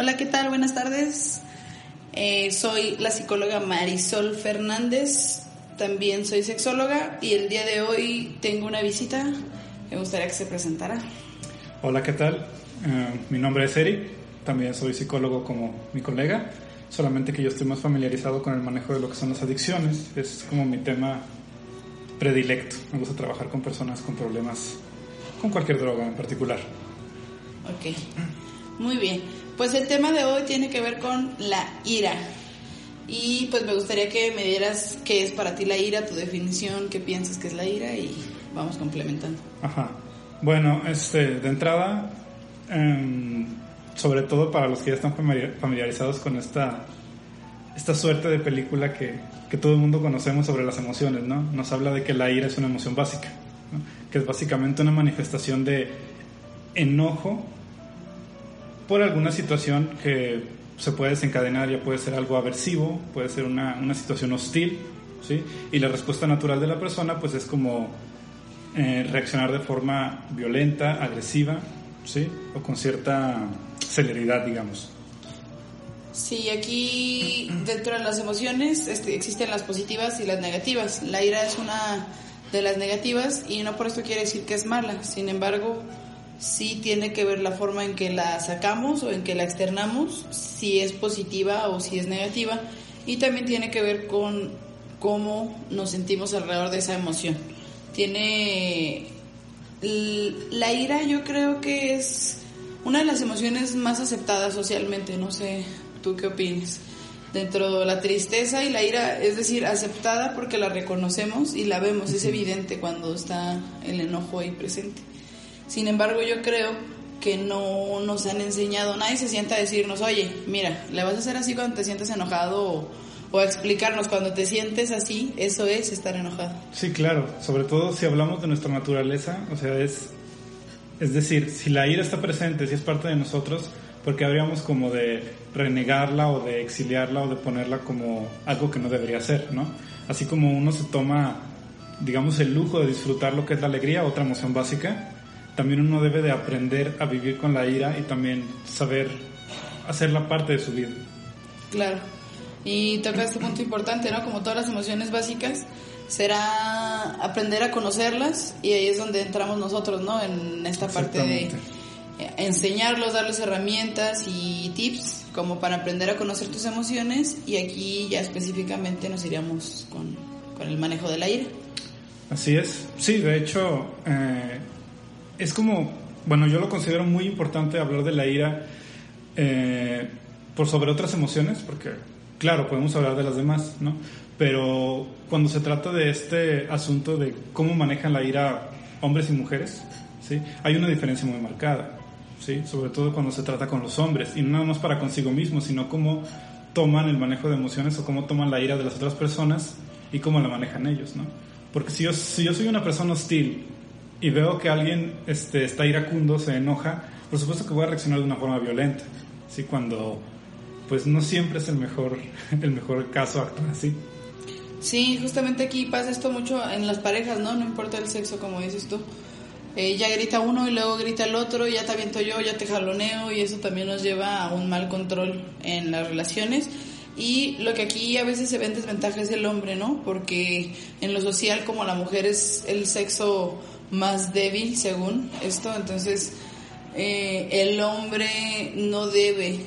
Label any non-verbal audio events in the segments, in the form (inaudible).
Hola, ¿qué tal? Buenas tardes. Eh, soy la psicóloga Marisol Fernández, también soy sexóloga y el día de hoy tengo una visita. Me gustaría que se presentara. Hola, ¿qué tal? Eh, mi nombre es Eric, también soy psicólogo como mi colega, solamente que yo estoy más familiarizado con el manejo de lo que son las adicciones, es como mi tema predilecto. Me gusta trabajar con personas con problemas, con cualquier droga en particular. Ok, muy bien. Pues el tema de hoy tiene que ver con la ira. Y pues me gustaría que me dieras qué es para ti la ira, tu definición, qué piensas que es la ira y vamos complementando. Ajá. Bueno, este, de entrada, em, sobre todo para los que ya están familiarizados con esta, esta suerte de película que, que, todo el mundo conocemos sobre las emociones, ¿no? Nos habla de que la ira es una emoción básica, que es básicamente una manifestación de enojo por alguna situación que se puede desencadenar, ya puede ser algo aversivo, puede ser una, una situación hostil, ¿sí? Y la respuesta natural de la persona pues es como eh, reaccionar de forma violenta, agresiva, ¿sí? O con cierta celeridad, digamos. Sí, aquí dentro de las emociones este, existen las positivas y las negativas. La ira es una de las negativas y no por esto quiere decir que es mala. Sin embargo, sí tiene que ver la forma en que la sacamos o en que la externamos, si es positiva o si es negativa, y también tiene que ver con cómo nos sentimos alrededor de esa emoción. Tiene la ira yo creo que es una de las emociones más aceptadas socialmente, no sé, tú qué opinas. Dentro de la tristeza y la ira, es decir, aceptada porque la reconocemos y la vemos, es evidente cuando está el enojo ahí presente. Sin embargo, yo creo que no nos han enseñado, nadie se sienta a decirnos, oye, mira, le vas a hacer así cuando te sientes enojado o, a explicarnos cuando te sientes así, eso es estar enojado. Sí, claro, sobre todo si hablamos de nuestra naturaleza, o sea, es, es decir, si la ira está presente, si es parte de nosotros, porque habríamos como de renegarla o de exiliarla o de ponerla como algo que no debería ser, ¿no? Así como uno se toma, digamos, el lujo de disfrutar lo que es la alegría, otra emoción básica, también uno debe de aprender a vivir con la ira y también saber hacerla parte de su vida. Claro. Y toca este punto importante, ¿no? Como todas las emociones básicas, será aprender a conocerlas y ahí es donde entramos nosotros, ¿no? En esta parte de enseñarlos, darles herramientas y tips como para aprender a conocer tus emociones y aquí ya específicamente nos iríamos con, con el manejo de la ira. Así es. Sí, de hecho, eh, es como, bueno, yo lo considero muy importante hablar de la ira eh, por sobre otras emociones, porque claro, podemos hablar de las demás, ¿no? Pero cuando se trata de este asunto de cómo manejan la ira hombres y mujeres, ¿sí? Hay una diferencia muy marcada, ¿sí? Sobre todo cuando se trata con los hombres, y no nada más para consigo mismo, sino cómo toman el manejo de emociones o cómo toman la ira de las otras personas y cómo la manejan ellos, ¿no? Porque si yo, si yo soy una persona hostil y veo que alguien este, está iracundo, se enoja, por supuesto que voy a reaccionar de una forma violenta, ¿sí? Cuando pues no siempre es el mejor, (laughs) el mejor caso actuar así. Sí, justamente aquí pasa esto mucho en las parejas, ¿no? No importa el sexo, como dices tú. Eh, ya grita uno y luego grita el otro, ya te aviento yo, ya te jaloneo y eso también nos lleva a un mal control en las relaciones. Y lo que aquí a veces se ve en desventaja es el hombre, ¿no? Porque en lo social como la mujer es el sexo más débil según esto, entonces eh, el hombre no debe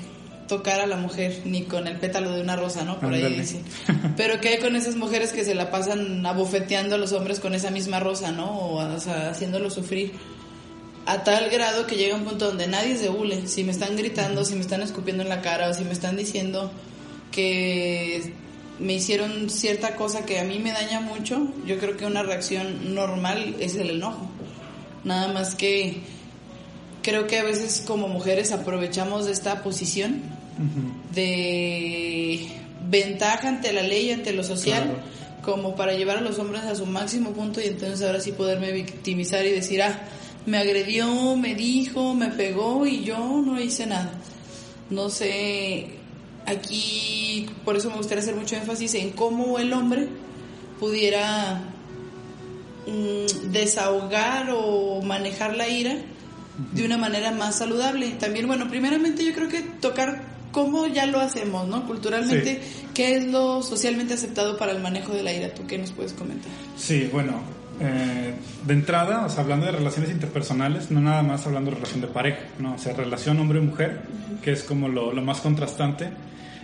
tocar a la mujer ni con el pétalo de una rosa, ¿no? Por ahí dice. (laughs) Pero ¿qué hay con esas mujeres que se la pasan abofeteando a los hombres con esa misma rosa, ¿no? O, sea, haciéndolo sufrir. A tal grado que llega un punto donde nadie se hule. Si me están gritando, si me están escupiendo en la cara o si me están diciendo que me hicieron cierta cosa que a mí me daña mucho, yo creo que una reacción normal es el enojo. Nada más que creo que a veces como mujeres aprovechamos de esta posición de ventaja ante la ley, ante lo social, como para llevar a los hombres a su máximo punto y entonces ahora sí poderme victimizar y decir, ah, me agredió, me dijo, me pegó y yo no hice nada. No sé, aquí por eso me gustaría hacer mucho énfasis en cómo el hombre pudiera mm, desahogar o manejar la ira de una manera más saludable. También, bueno, primeramente yo creo que tocar cómo ya lo hacemos, ¿no? Culturalmente, ¿qué es lo socialmente aceptado para el manejo de la ira? ¿Tú qué nos puedes comentar? Sí, bueno, eh, de entrada, o sea, hablando de relaciones interpersonales, no nada más hablando de relación de pareja, ¿no? O sea, relación hombre-mujer, que es como lo, lo más contrastante.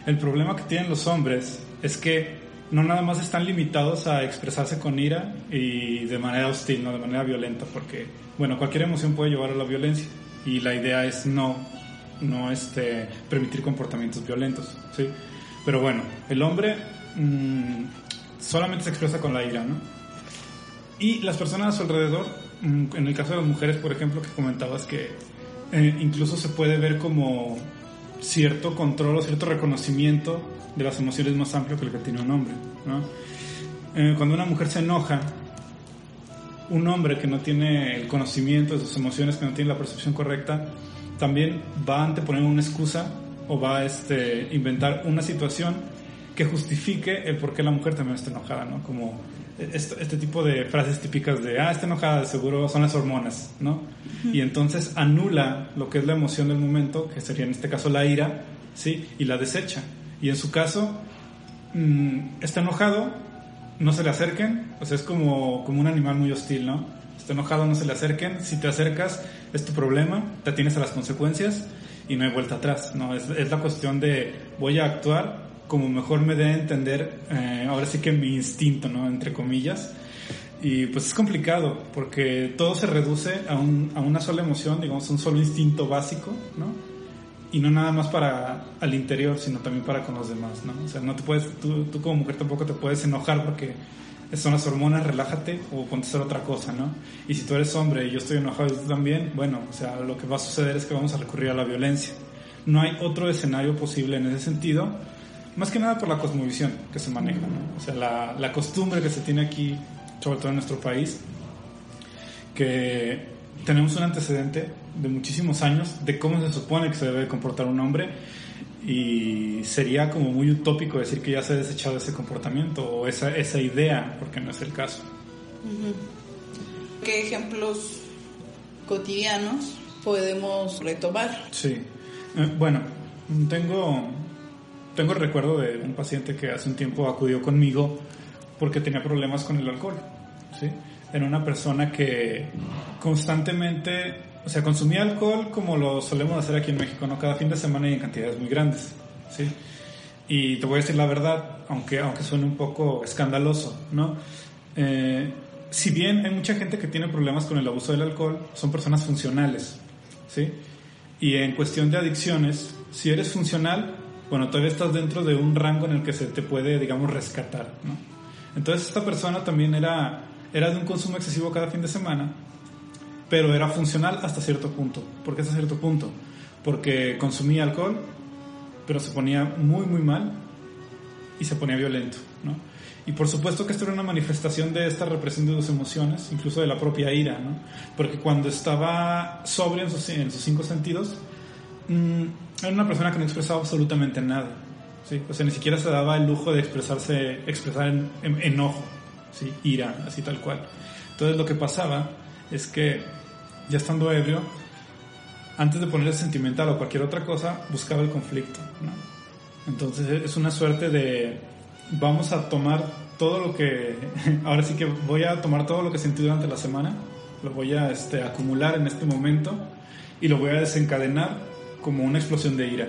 El problema que tienen los hombres es que no nada más están limitados a expresarse con ira y de manera hostil, no de manera violenta, porque, bueno, cualquier emoción puede llevar a la violencia y la idea es no, no este, permitir comportamientos violentos, ¿sí? Pero bueno, el hombre mmm, solamente se expresa con la ira, ¿no? Y las personas a su alrededor, mmm, en el caso de las mujeres, por ejemplo, que comentabas que eh, incluso se puede ver como cierto control o cierto reconocimiento de las emociones más amplio que el que tiene un hombre. Eh, cuando una mujer se enoja, un hombre que no tiene el conocimiento de sus emociones, que no tiene la percepción correcta, también va a anteponer una excusa o va a este, inventar una situación que justifique el por qué la mujer también está enojada, ¿no? Como este, este, tipo de frases típicas de, ah, está enojada, seguro son las hormonas, ¿no? Y entonces anula lo que es la emoción del momento, que sería en este caso la ira, ¿sí? Y la desecha. Y en su caso, mmm, está enojado, no se le acerquen, o sea, es como, como un animal muy hostil, ¿no? Está enojado, no se le acerquen, si te acercas, es tu problema, te atienes a las consecuencias y no hay vuelta atrás, ¿no? Es, es la cuestión de voy a actuar como mejor me dé a entender, eh, ahora sí que mi instinto, ¿no? Entre comillas. Y pues es complicado porque todo se reduce a, un, a una sola emoción, digamos, un solo instinto básico, ¿no? y no nada más para al interior, sino también para con los demás, ¿no? O sea, no te puedes, tú, tú como mujer tampoco te puedes enojar porque son las hormonas, relájate o ponte a hacer otra cosa, ¿no? Y si tú eres hombre y yo estoy enojado y tú también, bueno, o sea, lo que va a suceder es que vamos a recurrir a la violencia. No hay otro escenario posible en ese sentido, más que nada por la cosmovisión que se maneja, ¿no? O sea, la, la costumbre que se tiene aquí, sobre todo en nuestro país, que tenemos un antecedente de muchísimos años de cómo se supone que se debe comportar un hombre y sería como muy utópico decir que ya se ha desechado ese comportamiento o esa, esa idea, porque no es el caso. ¿Qué ejemplos cotidianos podemos retomar? Sí, eh, bueno, tengo, tengo el recuerdo de un paciente que hace un tiempo acudió conmigo porque tenía problemas con el alcohol, ¿sí? Era una persona que constantemente o sea, consumía alcohol como lo solemos hacer aquí en México, ¿no? Cada fin de semana y en cantidades muy grandes, ¿sí? Y te voy a decir la verdad, aunque, aunque suene un poco escandaloso, ¿no? Eh, si bien hay mucha gente que tiene problemas con el abuso del alcohol, son personas funcionales, ¿sí? Y en cuestión de adicciones, si eres funcional, bueno, todavía estás dentro de un rango en el que se te puede, digamos, rescatar, ¿no? Entonces esta persona también era, era de un consumo excesivo cada fin de semana, pero era funcional hasta cierto punto. ¿Por qué hasta cierto punto? Porque consumía alcohol, pero se ponía muy, muy mal y se ponía violento, ¿no? Y por supuesto que esto era una manifestación de esta represión de sus emociones, incluso de la propia ira, ¿no? Porque cuando estaba sobrio en sus, en sus cinco sentidos, mmm, era una persona que no expresaba absolutamente nada, ¿sí? O sea, ni siquiera se daba el lujo de expresarse, expresar en, en, enojo, ¿sí? Ira, así tal cual. Entonces lo que pasaba es que ya estando ebrio, antes de ponerse sentimental o cualquier otra cosa, buscaba el conflicto. Entonces es una suerte de vamos a tomar todo lo que, (laughs) ahora sí que voy a tomar todo lo que sentí durante la semana, lo voy a este, acumular en este momento y lo voy a desencadenar como una explosión de ira.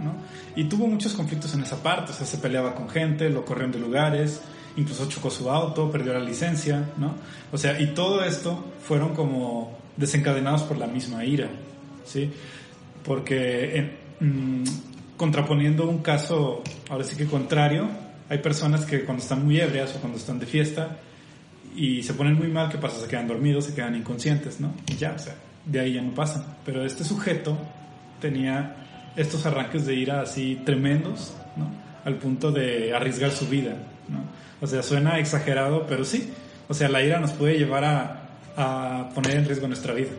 ¿no? Y tuvo muchos conflictos en esa parte, o sea, se peleaba con gente, lo corrieron de lugares, incluso chocó su auto, perdió la licencia, ¿no? O sea, y todo esto fueron como desencadenados por la misma ira, ¿sí? Porque en, mmm, contraponiendo un caso, ahora sí que contrario, hay personas que cuando están muy ebrias o cuando están de fiesta y se ponen muy mal, ¿qué pasa? Se quedan dormidos, se quedan inconscientes, ¿no? Y ya, o sea, de ahí ya no pasan. Pero este sujeto tenía estos arranques de ira así tremendos, ¿no? Al punto de arriesgar su vida, ¿no? O sea, suena exagerado, pero sí. O sea, la ira nos puede llevar a, a poner en riesgo nuestra vida.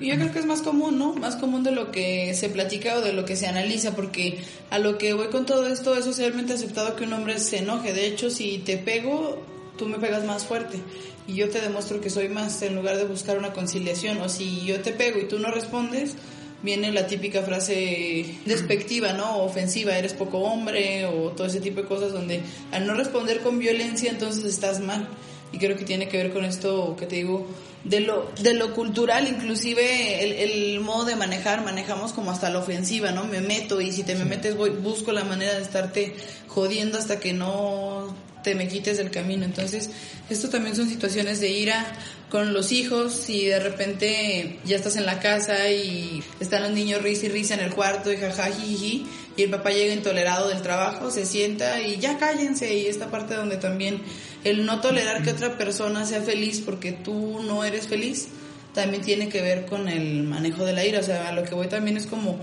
Yo creo que es más común, ¿no? Más común de lo que se platica o de lo que se analiza, porque a lo que voy con todo esto es socialmente aceptado que un hombre se enoje. De hecho, si te pego, tú me pegas más fuerte y yo te demuestro que soy más en lugar de buscar una conciliación o si yo te pego y tú no respondes, viene la típica frase despectiva, ¿no? ofensiva, eres poco hombre o todo ese tipo de cosas donde al no responder con violencia entonces estás mal. Y creo que tiene que ver con esto que te digo, de lo, de lo cultural, inclusive el, el modo de manejar, manejamos como hasta la ofensiva, ¿no? Me meto y si te me metes voy, busco la manera de estarte jodiendo hasta que no te me quites del camino. Entonces, esto también son situaciones de ira con los hijos y de repente ya estás en la casa y están los niños risa y risa en el cuarto y jaja, y el papá llega intolerado del trabajo, se sienta y ya cállense y esta parte donde también el no tolerar que otra persona sea feliz porque tú no eres feliz también tiene que ver con el manejo de la ira, o sea, a lo que voy también es como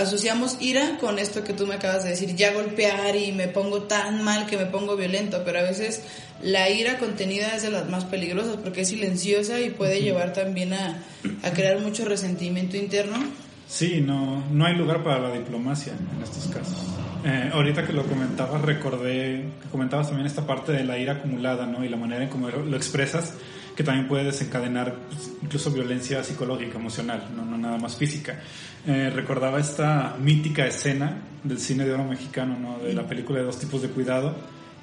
asociamos ira con esto que tú me acabas de decir, ya golpear y me pongo tan mal que me pongo violento, pero a veces la ira contenida es de las más peligrosas porque es silenciosa y puede llevar también a, a crear mucho resentimiento interno. Sí, no, no hay lugar para la diplomacia en estos casos. Eh, ahorita que lo comentabas, recordé que comentabas también esta parte de la ira acumulada, ¿no? Y la manera en cómo lo expresas que también puede desencadenar pues, incluso violencia psicológica, emocional, no, nada más física. Eh, recordaba esta mítica escena del cine de oro mexicano, ¿no? de la película de dos tipos de cuidado,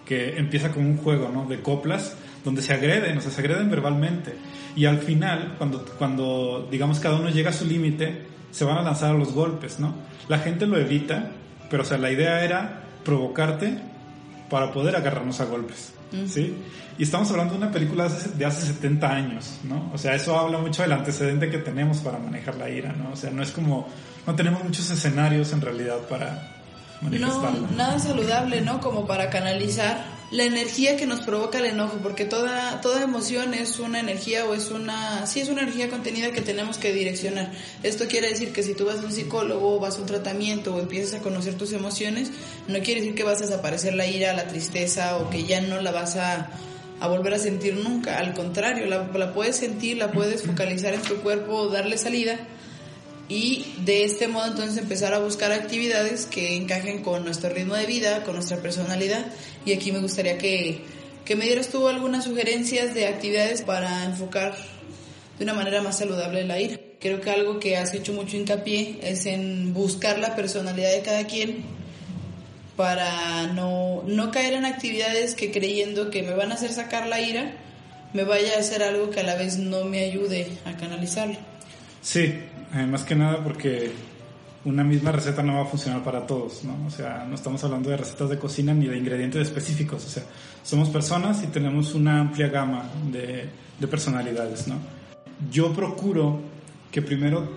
que empieza como un juego ¿no? de coplas donde se agreden, o sea, se agreden verbalmente. Y al final, cuando, cuando digamos cada uno llega a su límite, se van a lanzar a los golpes, ¿no? La gente lo evita, pero o sea, la idea era provocarte para poder agarrarnos a golpes. ¿Sí? Y estamos hablando de una película de hace 70 años, ¿no? O sea, eso habla mucho del antecedente que tenemos para manejar la ira, ¿no? O sea, no es como, no tenemos muchos escenarios en realidad para. No, nada saludable, ¿no? Como para canalizar la energía que nos provoca el enojo, porque toda, toda emoción es una energía o es una, sí es una energía contenida que tenemos que direccionar. Esto quiere decir que si tú vas a un psicólogo, vas a un tratamiento o empiezas a conocer tus emociones, no quiere decir que vas a desaparecer la ira, la tristeza o que ya no la vas a, a volver a sentir nunca. Al contrario, la, la puedes sentir, la puedes focalizar en tu cuerpo, darle salida y de este modo entonces empezar a buscar actividades que encajen con nuestro ritmo de vida, con nuestra personalidad y aquí me gustaría que, que me dieras tú algunas sugerencias de actividades para enfocar de una manera más saludable la ira. Creo que algo que has hecho mucho hincapié es en buscar la personalidad de cada quien para no, no caer en actividades que creyendo que me van a hacer sacar la ira, me vaya a hacer algo que a la vez no me ayude a canalizarlo. Sí, eh, más que nada porque una misma receta no va a funcionar para todos, ¿no? O sea, no estamos hablando de recetas de cocina ni de ingredientes específicos, o sea, somos personas y tenemos una amplia gama de, de personalidades, ¿no? Yo procuro que primero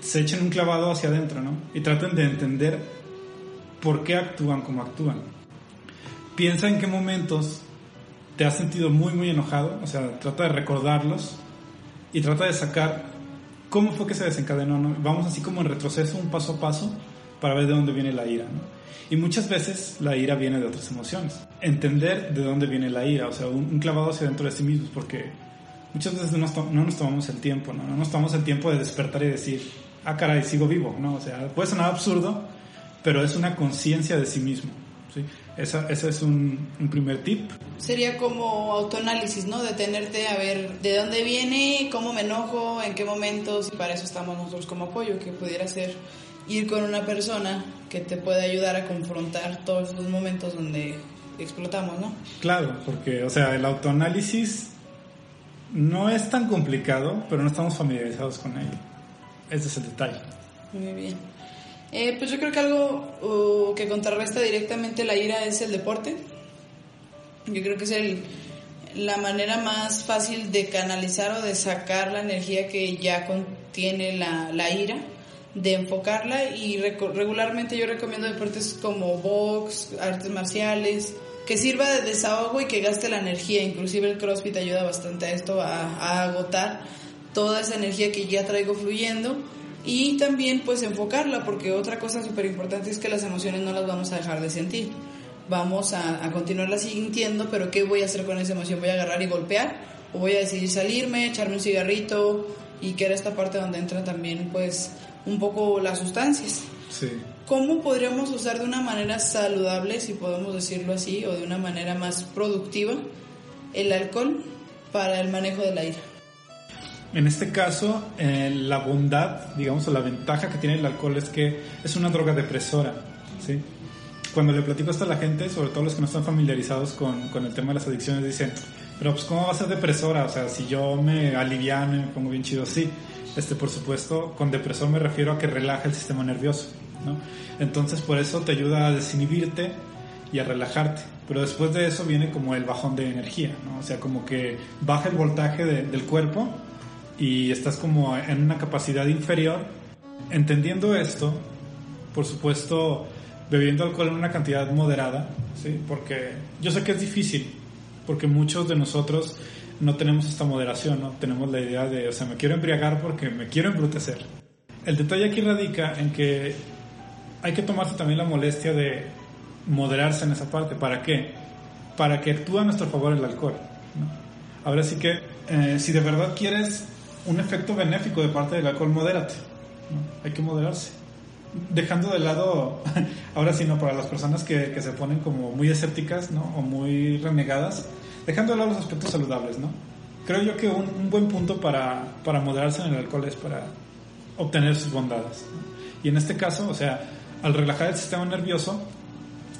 se echen un clavado hacia adentro, ¿no? Y traten de entender por qué actúan como actúan. Piensa en qué momentos te has sentido muy, muy enojado, o sea, trata de recordarlos y trata de sacar cómo fue que se desencadenó. Vamos así como en retroceso, un paso a paso, para ver de dónde viene la ira. ¿no? Y muchas veces la ira viene de otras emociones. Entender de dónde viene la ira, o sea, un, clavado hacia dentro de sí mismos, porque muchas veces no, no nos tomamos el tiempo, ¿no? no nos tomamos el tiempo de despertar y decir, ah, caray, sigo vivo, ¿no? O sea, puede sonar absurdo, pero es una conciencia de sí mismo. ¿sí? Esa, ese es un, un, primer tip. Sería como autoanálisis, ¿no? Detenerte a ver de dónde viene, cómo me enojo, en qué momentos, y para eso estamos nosotros como apoyo, que pudiera ser ir con una persona que te pueda ayudar a confrontar todos los momentos donde explotamos, ¿no? Claro, porque, o sea, el autoanálisis no es tan complicado, pero no estamos familiarizados con ello. Ese es el detalle. Muy bien. Eh, pues yo creo que algo uh, que contrarresta directamente la ira es el deporte. Yo creo que es el, la manera más fácil de canalizar o de sacar la energía que ya contiene la, la ira, de enfocarla y regularmente yo recomiendo deportes como box, artes marciales, que sirva de desahogo y que gaste la energía. Inclusive el CrossFit ayuda bastante a esto, a, a agotar toda esa energía que ya traigo fluyendo y también pues enfocarla porque otra cosa súper importante es que las emociones no las vamos a dejar de sentir vamos a, a continuarlas sintiendo pero ¿qué voy a hacer con esa emoción? ¿voy a agarrar y golpear? ¿o voy a decidir salirme, echarme un cigarrito y que era esta parte donde entran también pues un poco las sustancias? Sí. ¿Cómo podríamos usar de una manera saludable, si podemos decirlo así, o de una manera más productiva, el alcohol para el manejo de la ira. En este caso, eh, la bondad, digamos, o la ventaja que tiene el alcohol es que es una droga depresora, ¿sí? Cuando le platico esto a la gente, sobre todo los que no están familiarizados con, con el tema de las adicciones, dicen, pero pues ¿cómo va a ser depresora? O sea, si yo me aliviano y me pongo bien chido, sí. Este, por supuesto, con depresor me refiero a que relaja el sistema nervioso, ¿no? Entonces, por eso te ayuda a desinhibirte y a relajarte. Pero después de eso viene como el bajón de energía, ¿no? O sea, como que baja el voltaje del cuerpo y estás como en una capacidad inferior. Entendiendo esto, por supuesto, bebiendo alcohol en una cantidad moderada, ¿sí? Porque yo sé que es difícil, porque muchos de nosotros no tenemos esta moderación, ¿no? Tenemos la idea de, o sea, me quiero embriagar porque me quiero embrutecer. El detalle aquí radica en que hay que tomarse también la molestia de moderarse en esa parte. ¿Para qué? Para que actúe a nuestro favor el alcohol. ¿no? Ahora sí que, eh, si de verdad quieres un efecto benéfico de parte del alcohol, modérate. Hay que moderarse. Dejando de lado, (laughs) ahora sí, no, para las personas que, que se ponen como muy escépticas, ¿no? O muy renegadas, dejando de lado los aspectos saludables, ¿no? Creo yo que un, un buen punto para, para, moderarse en el alcohol es para obtener sus bondades. Y en este caso, o sea, al relajar el sistema nervioso,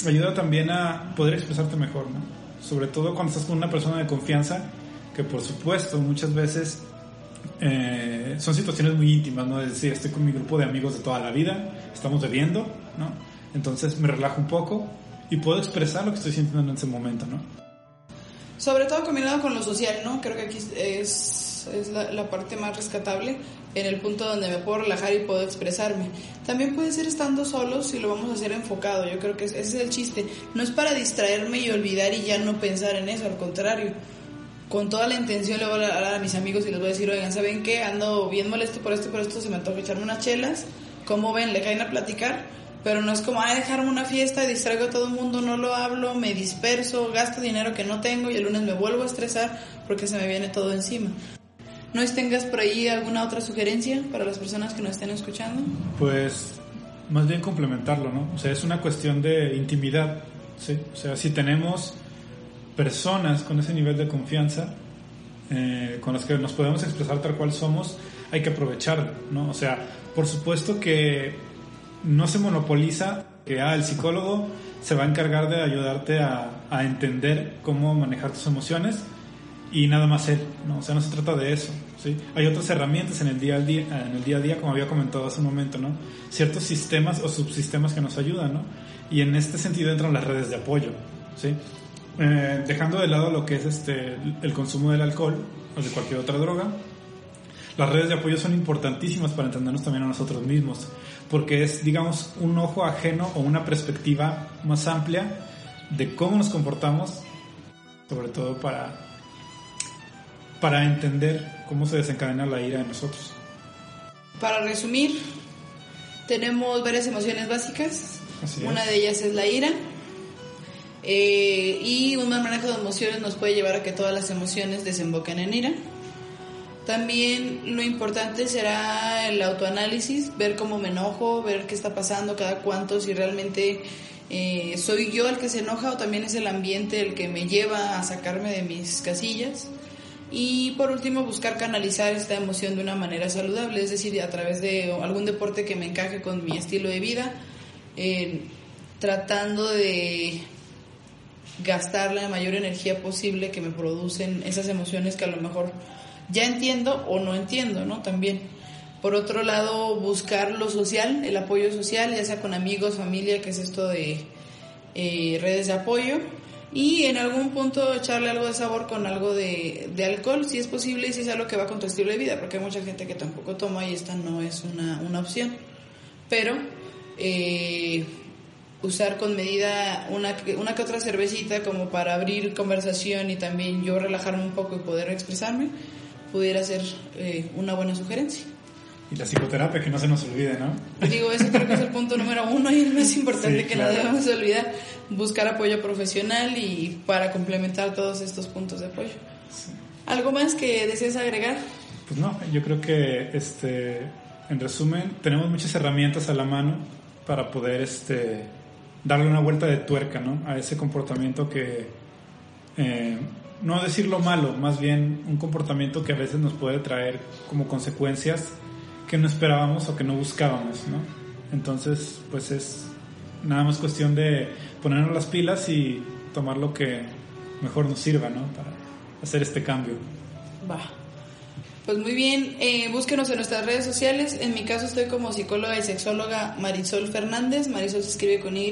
ayuda también a poder expresarte mejor, ¿no? Sobre todo cuando estás con una persona de confianza, que por supuesto muchas veces eh, son situaciones muy íntimas, ¿no? Es decir, estoy con mi grupo de amigos de toda la vida, estamos bebiendo, ¿no? Entonces me relajo un poco y puedo expresar lo que estoy sintiendo en ese momento, ¿no? Sobre todo combinado con lo social, ¿no? Creo que aquí es, es la, la, parte más rescatable en el punto donde me puedo relajar y puedo expresarme. También puede ser estando solos si lo vamos a hacer enfocado. Yo creo que ese es el chiste. No es para distraerme y olvidar y ya no pensar en eso, al contrario con toda la intención le voy a hablar a mis amigos y les voy a decir, oigan, ¿saben qué? Ando bien molesto por esto por esto, se me antoja echarme unas chelas. ¿Cómo ven? Le caen a platicar. Pero no es como, ay, dejarme una fiesta, distraigo a todo el mundo, no lo hablo, me disperso, gasto dinero que no tengo y el lunes me vuelvo a estresar porque se me viene todo encima. ¿No tengas por ahí alguna otra sugerencia para las personas que nos estén escuchando? Pues más bien complementarlo, ¿no? O sea, es una cuestión de intimidad, ¿sí? O sea, si tenemos personas con ese nivel de confianza, eh, con las que nos podemos expresar tal cual somos, hay que aprovecharlo, ¿no? O sea, por supuesto que no se monopoliza que ah, el psicólogo se va a encargar de ayudarte a, a, entender cómo manejar tus emociones y nada más él, ¿no? O sea, no se trata de eso, ¿sí? Hay otras herramientas en el día a día, en el día a día, como había comentado hace un momento, ¿no? Ciertos sistemas o subsistemas que nos ayudan, ¿no? Y en este sentido entran las redes de apoyo, ¿sí? Eh, dejando de lado lo que es este, el consumo del alcohol o de cualquier otra droga, las redes de apoyo son importantísimas para entendernos también a nosotros mismos, porque es, digamos, un ojo ajeno o una perspectiva más amplia de cómo nos comportamos, sobre todo para, para entender cómo se desencadena la ira en nosotros. Para resumir, tenemos varias emociones básicas. Una de ellas es la ira, eh, y un mal manejo de emociones nos puede llevar a que todas las emociones desemboquen en ira. También lo importante será el autoanálisis, ver cómo me enojo, ver qué está pasando, cada cuánto, si realmente eh, soy yo el que se enoja o también es el ambiente el que me lleva a sacarme de mis casillas. Y por último, buscar canalizar esta emoción de una manera saludable, es decir, a través de algún deporte que me encaje con mi estilo de vida, eh, tratando de gastar la mayor energía posible que me producen esas emociones que a lo mejor ya entiendo o no entiendo, ¿no? También. Por otro lado, buscar lo social, el apoyo social, ya sea con amigos, familia, que es esto de eh, redes de apoyo. Y en algún punto echarle algo de sabor con algo de, de, alcohol, si es posible y si es algo que va con tu estilo de vida, porque hay mucha gente que tampoco toma y esta no es una, una opción. Pero eh, usar con medida una, una que otra cervecita como para abrir conversación y también yo relajarme un poco y poder expresarme, pudiera ser eh, una buena sugerencia. Y la psicoterapia, que no se nos olvide, ¿no? Digo, eso creo que es el punto número uno y el más importante que no debemos olvidar, buscar apoyo profesional y para complementar todos estos puntos de apoyo. Sí. ¿Algo más que desees agregar? Pues no, yo creo que, este, en resumen, tenemos muchas herramientas a la mano para poder, este, darle una vuelta de tuerca ¿no? a ese comportamiento que eh, no decirlo malo, más bien un comportamiento que a veces nos puede traer como consecuencias que no esperábamos o que no buscábamos, ¿no? Entonces, pues es nada más cuestión de ponernos las pilas y tomar lo que mejor nos sirva, ¿no? Para hacer este cambio. Va. Pues muy bien, eh, búsquenos en nuestras redes sociales. En mi caso estoy como psicóloga y sexóloga Marisol Fernández. Marisol se escribe con Y.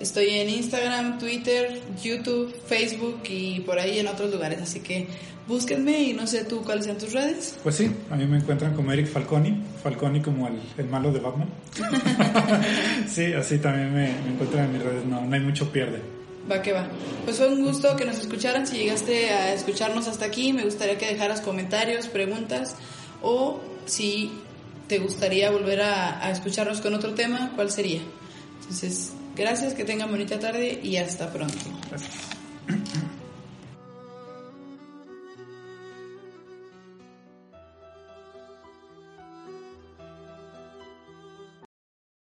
Estoy en Instagram, Twitter, YouTube, Facebook y por ahí en otros lugares. Así que búsquenme y no sé tú cuáles sean tus redes. Pues sí, a mí me encuentran como Eric Falconi. Falconi como el, el malo de Batman. (laughs) (laughs) sí, así también me, me, encuentran en mis redes. No, no hay mucho pierde. Va que va. Pues fue un gusto que nos escucharan. Si llegaste a escucharnos hasta aquí, me gustaría que dejaras comentarios, preguntas o si te gustaría volver a, escucharnos con otro tema, ¿cuál sería? Entonces, gracias, que tengan bonita tarde y hasta pronto.